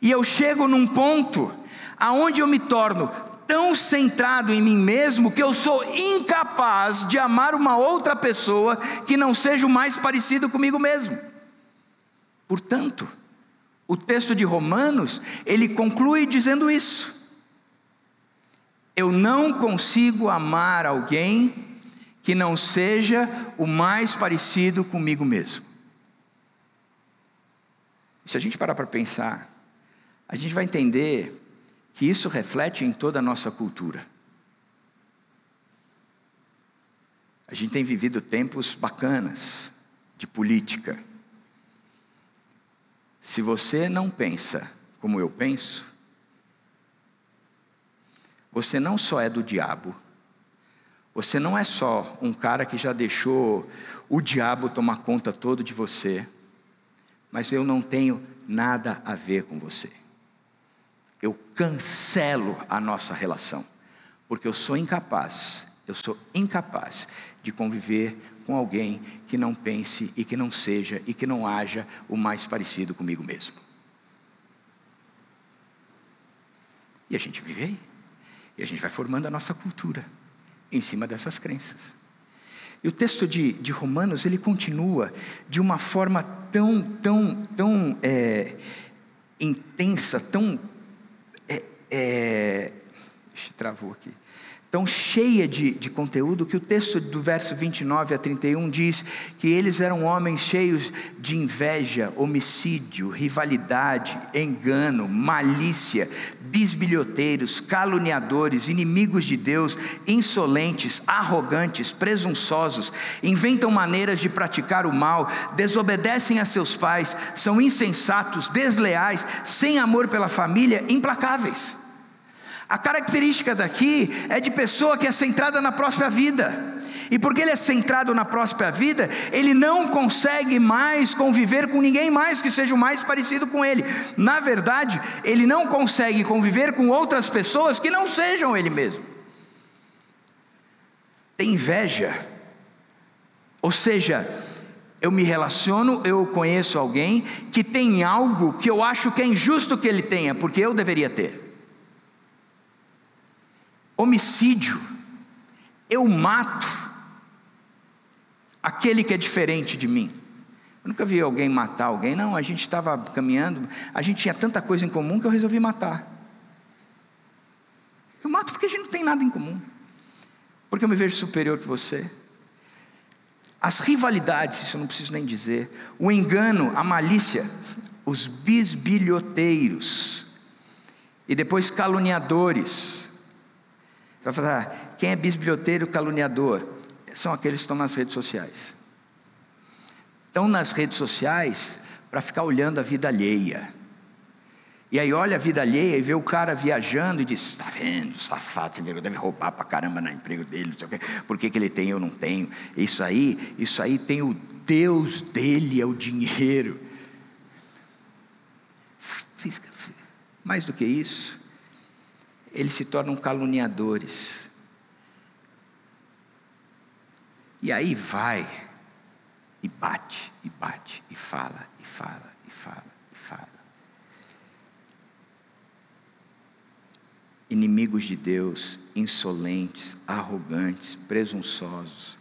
E eu chego num ponto aonde eu me torno tão centrado em mim mesmo que eu sou incapaz de amar uma outra pessoa que não seja o mais parecido comigo mesmo. Portanto, o texto de Romanos, ele conclui dizendo isso. Eu não consigo amar alguém que não seja o mais parecido comigo mesmo. Se a gente parar para pensar, a gente vai entender que isso reflete em toda a nossa cultura. A gente tem vivido tempos bacanas de política. Se você não pensa como eu penso, você não só é do diabo, você não é só um cara que já deixou o diabo tomar conta todo de você, mas eu não tenho nada a ver com você eu cancelo a nossa relação, porque eu sou incapaz, eu sou incapaz de conviver com alguém que não pense e que não seja e que não haja o mais parecido comigo mesmo. E a gente vive aí, e a gente vai formando a nossa cultura em cima dessas crenças. E o texto de, de Romanos, ele continua de uma forma tão, tão, tão é, intensa, tão é, travou aqui. Tão cheia de, de conteúdo que o texto do verso 29 a 31 diz que eles eram homens cheios de inveja, homicídio, rivalidade, engano, malícia, bisbilhoteiros, caluniadores, inimigos de Deus, insolentes, arrogantes, presunçosos, inventam maneiras de praticar o mal, desobedecem a seus pais, são insensatos, desleais, sem amor pela família, implacáveis. A característica daqui é de pessoa que é centrada na própria vida. E porque ele é centrado na própria vida, ele não consegue mais conviver com ninguém mais que seja o mais parecido com ele. Na verdade, ele não consegue conviver com outras pessoas que não sejam ele mesmo. Tem inveja. Ou seja, eu me relaciono, eu conheço alguém que tem algo que eu acho que é injusto que ele tenha, porque eu deveria ter homicídio, eu mato aquele que é diferente de mim. Eu nunca vi alguém matar alguém, não, a gente estava caminhando, a gente tinha tanta coisa em comum que eu resolvi matar. Eu mato porque a gente não tem nada em comum, porque eu me vejo superior que você. As rivalidades, isso eu não preciso nem dizer, o engano, a malícia, os bisbilhoteiros, e depois caluniadores, vai falar, ah, quem é bisbilhoteiro, caluniador? São aqueles que estão nas redes sociais. Estão nas redes sociais para ficar olhando a vida alheia. E aí olha a vida alheia e vê o cara viajando e diz: está vendo, safado, você deve roubar para caramba no emprego dele, não sei o quê. Por que, que ele tem eu não tenho? Isso aí, isso aí tem o Deus dele, é o dinheiro. Mais do que isso, eles se tornam caluniadores. E aí vai, e bate, e bate, e fala, e fala, e fala, e fala. Inimigos de Deus, insolentes, arrogantes, presunçosos,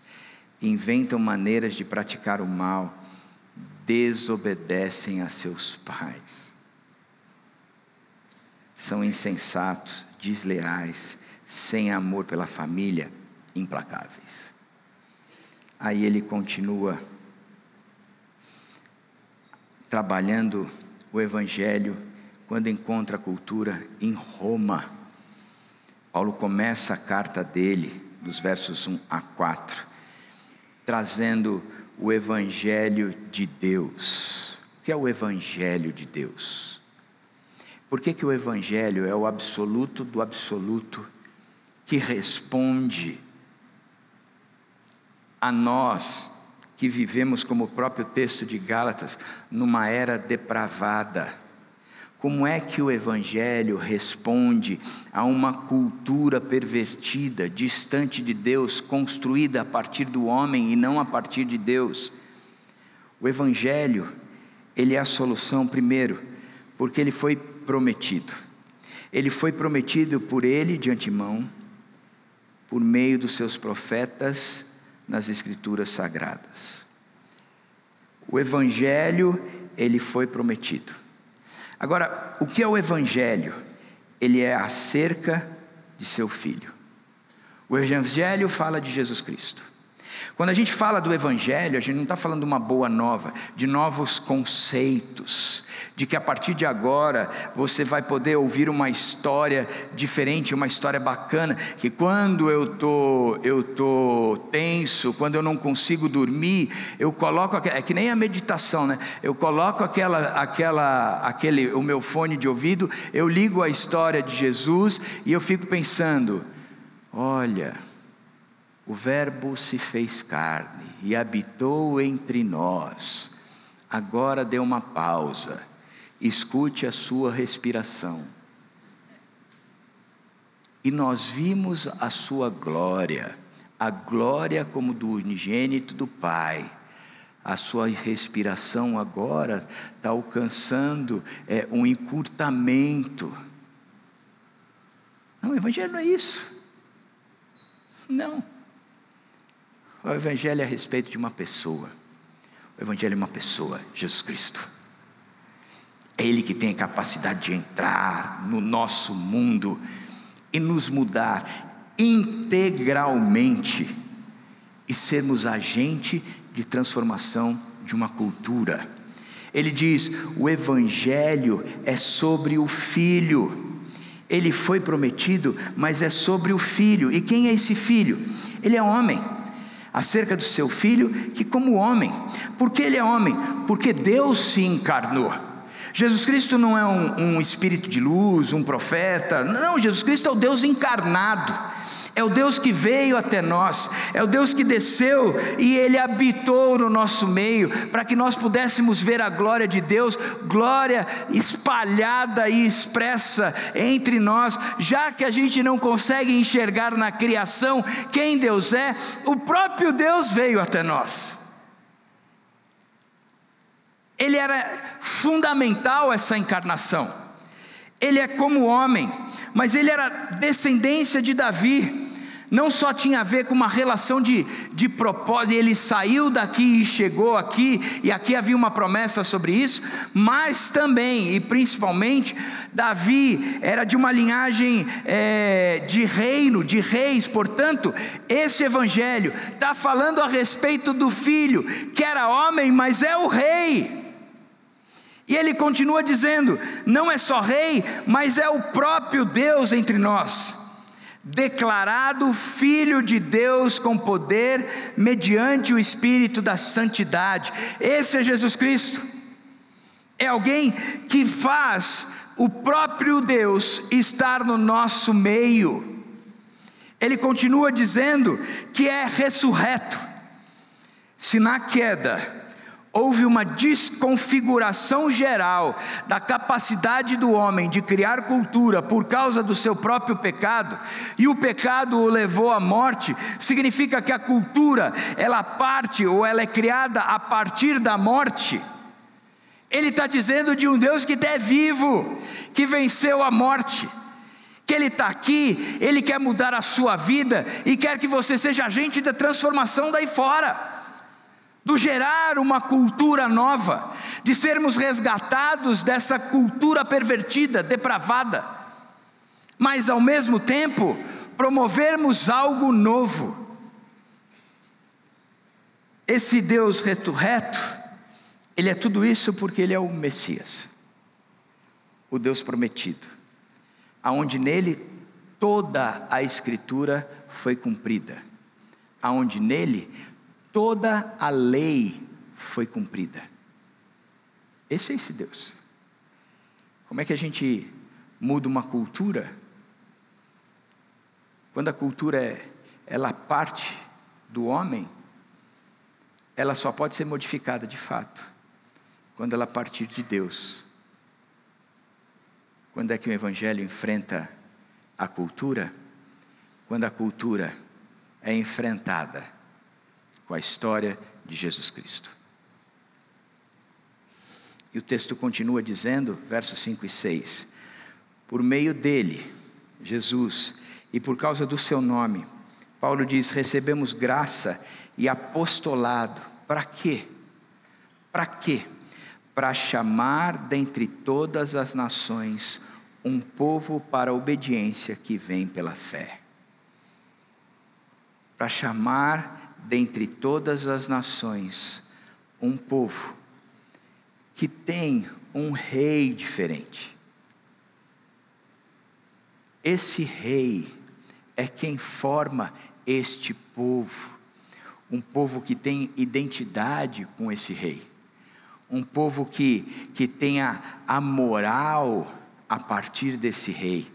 inventam maneiras de praticar o mal, desobedecem a seus pais. São insensatos, desleais, sem amor pela família, implacáveis. Aí ele continua trabalhando o Evangelho quando encontra a cultura em Roma. Paulo começa a carta dele, dos versos 1 a 4, trazendo o Evangelho de Deus. O que é o Evangelho de Deus? Por que, que o Evangelho é o absoluto do absoluto que responde a nós que vivemos, como o próprio texto de Gálatas, numa era depravada. Como é que o Evangelho responde a uma cultura pervertida, distante de Deus, construída a partir do homem e não a partir de Deus? O Evangelho, ele é a solução, primeiro, porque ele foi prometido. Ele foi prometido por ele de antemão, por meio dos seus profetas nas escrituras sagradas. O evangelho, ele foi prometido. Agora, o que é o evangelho? Ele é acerca de seu filho. O evangelho fala de Jesus Cristo. Quando a gente fala do Evangelho, a gente não está falando de uma boa nova, de novos conceitos, de que a partir de agora você vai poder ouvir uma história diferente, uma história bacana, que quando eu tô eu tô tenso, quando eu não consigo dormir, eu coloco é que nem a meditação, né? Eu coloco aquela aquela aquele o meu fone de ouvido, eu ligo a história de Jesus e eu fico pensando, olha, o Verbo se fez carne e habitou entre nós. Agora dê uma pausa, escute a sua respiração. E nós vimos a sua glória, a glória como do unigênito do Pai. A sua respiração agora está alcançando é, um encurtamento. Não, o Evangelho não é isso. Não. O Evangelho é a respeito de uma pessoa. O Evangelho é uma pessoa, Jesus Cristo. É Ele que tem a capacidade de entrar no nosso mundo e nos mudar integralmente e sermos agente de transformação de uma cultura. Ele diz: o Evangelho é sobre o Filho. Ele foi prometido, mas é sobre o Filho. E quem é esse Filho? Ele é homem acerca do seu filho, que como homem, porque ele é homem? Porque Deus se encarnou. Jesus Cristo não é um, um espírito de luz, um profeta, não, Jesus Cristo é o Deus encarnado é o Deus que veio até nós, é o Deus que desceu e ele habitou no nosso meio, para que nós pudéssemos ver a glória de Deus, glória espalhada e expressa entre nós, já que a gente não consegue enxergar na criação quem Deus é, o próprio Deus veio até nós. Ele era fundamental essa encarnação. Ele é como homem, mas ele era descendência de Davi não só tinha a ver com uma relação de, de propósito, ele saiu daqui e chegou aqui, e aqui havia uma promessa sobre isso, mas também e principalmente, Davi era de uma linhagem é, de reino, de reis, portanto, esse evangelho está falando a respeito do filho, que era homem, mas é o rei. E ele continua dizendo: não é só rei, mas é o próprio Deus entre nós declarado Filho de Deus com poder, mediante o Espírito da Santidade. Esse é Jesus Cristo. É alguém que faz o próprio Deus estar no nosso meio. Ele continua dizendo que é ressurreto. Se na queda houve uma desconfiguração geral da capacidade do homem de criar cultura por causa do seu próprio pecado, e o pecado o levou à morte, significa que a cultura, ela parte ou ela é criada a partir da morte. Ele está dizendo de um Deus que é vivo, que venceu a morte, que Ele está aqui, Ele quer mudar a sua vida e quer que você seja agente da transformação daí fora do gerar uma cultura nova, de sermos resgatados dessa cultura pervertida, depravada, mas ao mesmo tempo promovermos algo novo. Esse Deus ressurreto, Ele é tudo isso porque Ele é o Messias, o Deus prometido, aonde nele toda a Escritura foi cumprida, aonde nele toda a lei foi cumprida. Esse é esse Deus. Como é que a gente muda uma cultura? Quando a cultura é, ela parte do homem, ela só pode ser modificada de fato quando ela partir de Deus. Quando é que o evangelho enfrenta a cultura? Quando a cultura é enfrentada com a história de Jesus Cristo. E o texto continua dizendo, versos 5 e 6: Por meio dele, Jesus, e por causa do seu nome, Paulo diz: recebemos graça e apostolado. Para quê? Para quê? Para chamar dentre todas as nações um povo para a obediência que vem pela fé. Para chamar dentre todas as nações, um povo que tem um rei diferente. Esse rei é quem forma este povo, um povo que tem identidade com esse rei, um povo que, que tenha a moral a partir desse rei,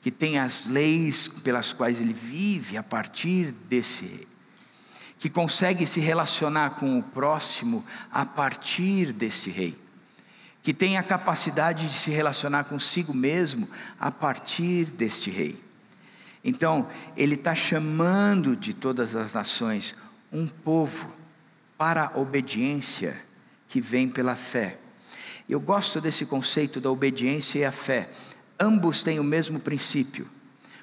que tem as leis pelas quais ele vive a partir desse rei que consegue se relacionar com o próximo a partir desse rei, que tem a capacidade de se relacionar consigo mesmo a partir deste rei. Então, ele está chamando de todas as nações um povo para a obediência que vem pela fé. Eu gosto desse conceito da obediência e a fé. Ambos têm o mesmo princípio.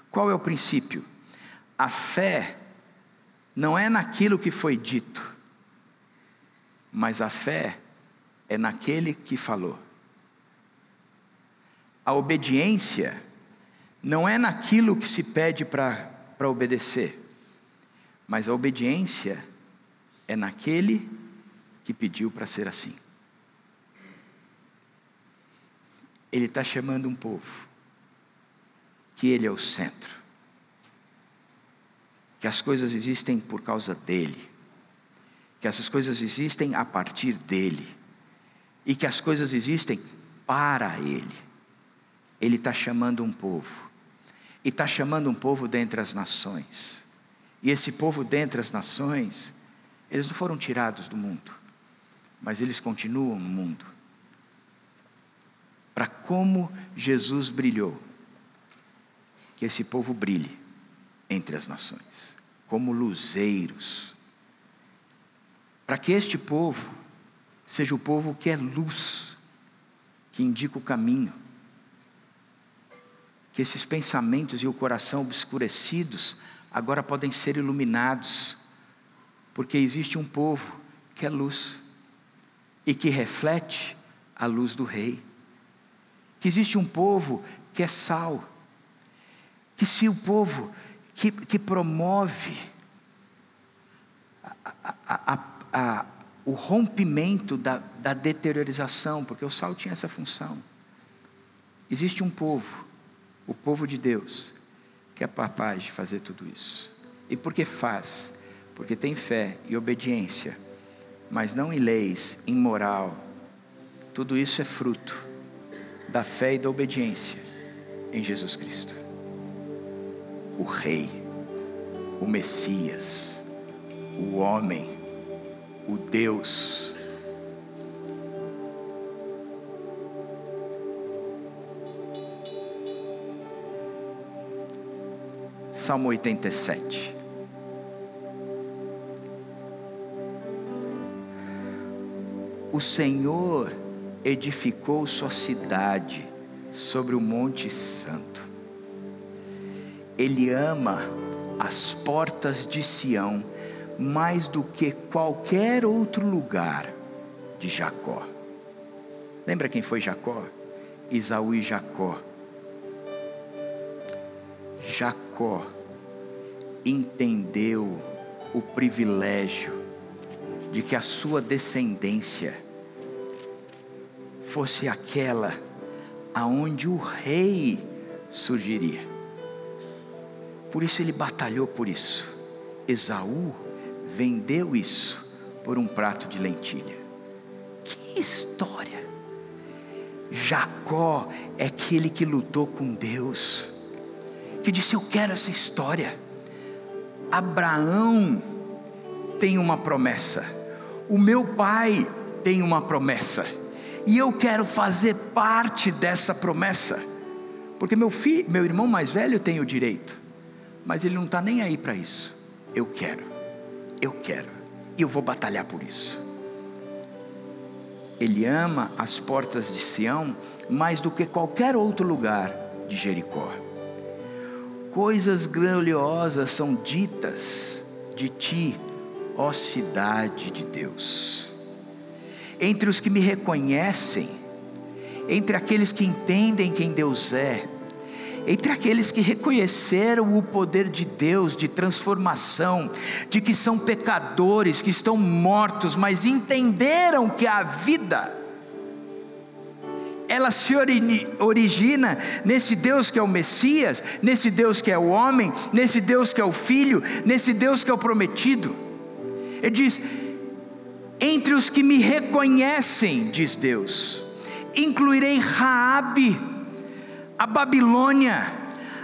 Qual é o princípio? A fé não é naquilo que foi dito, mas a fé é naquele que falou. A obediência não é naquilo que se pede para obedecer, mas a obediência é naquele que pediu para ser assim. Ele está chamando um povo, que ele é o centro que as coisas existem por causa dele, que essas coisas existem a partir dele, e que as coisas existem para ele. Ele está chamando um povo, e está chamando um povo dentre as nações, e esse povo dentre as nações, eles não foram tirados do mundo, mas eles continuam no mundo. Para como Jesus brilhou, que esse povo brilhe entre as nações, como luzeiros, para que este povo seja o povo que é luz, que indica o caminho, que esses pensamentos e o coração obscurecidos agora podem ser iluminados, porque existe um povo que é luz e que reflete a luz do Rei, que existe um povo que é sal, que se o povo que, que promove a, a, a, o rompimento da, da deteriorização, porque o sal tinha essa função. Existe um povo, o povo de Deus, que é capaz de fazer tudo isso. E por que faz? Porque tem fé e obediência, mas não em leis, em moral. Tudo isso é fruto da fé e da obediência em Jesus Cristo. O Rei, o Messias, o homem, o Deus. Salmo 87. O Senhor edificou sua cidade sobre o Monte Santo. Ele ama as portas de Sião mais do que qualquer outro lugar de Jacó. Lembra quem foi Jacó? Isaú e Jacó. Jacó entendeu o privilégio de que a sua descendência fosse aquela aonde o rei surgiria. Por isso ele batalhou por isso. Esaú vendeu isso por um prato de lentilha. Que história! Jacó é aquele que lutou com Deus, que disse: Eu quero essa história. Abraão tem uma promessa, o meu pai tem uma promessa e eu quero fazer parte dessa promessa, porque meu filho, meu irmão mais velho tem o direito, mas ele não está nem aí para isso. Eu quero, eu quero, e eu vou batalhar por isso. Ele ama as portas de Sião mais do que qualquer outro lugar de Jericó. Coisas grandiosas são ditas de ti, ó cidade de Deus entre os que me reconhecem, entre aqueles que entendem quem Deus é, entre aqueles que reconheceram o poder de Deus de transformação, de que são pecadores, que estão mortos, mas entenderam que a vida, ela se origina nesse Deus que é o Messias, nesse Deus que é o homem, nesse Deus que é o Filho, nesse Deus que é o prometido. Ele diz: entre os que me reconhecem, diz Deus, incluirei Raabe, a Babilônia,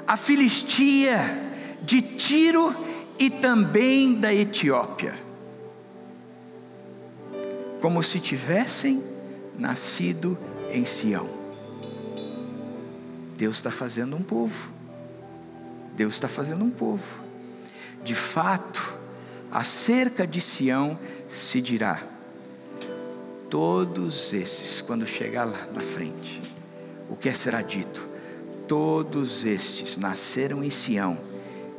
a Filistia, de Tiro e também da Etiópia, como se tivessem nascido em Sião. Deus está fazendo um povo. Deus está fazendo um povo. De fato, acerca de Sião se dirá: todos esses, quando chegar lá na frente, o que será dito? Todos estes nasceram em Sião,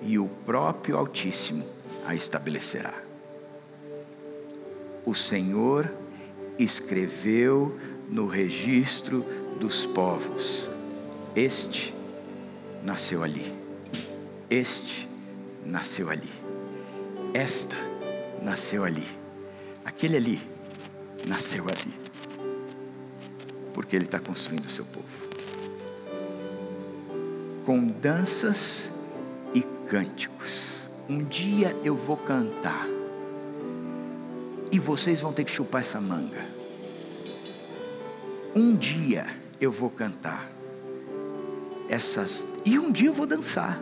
e o próprio Altíssimo a estabelecerá. O Senhor escreveu no registro dos povos: Este nasceu ali, este nasceu ali, esta nasceu ali. Aquele ali nasceu ali, porque ele está construindo o seu povo. Com danças e cânticos. Um dia eu vou cantar, e vocês vão ter que chupar essa manga. Um dia eu vou cantar essas, e um dia eu vou dançar.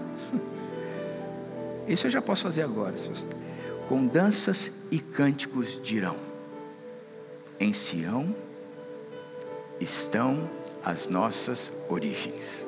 Isso eu já posso fazer agora. Com danças e cânticos dirão: Em Sião estão as nossas origens.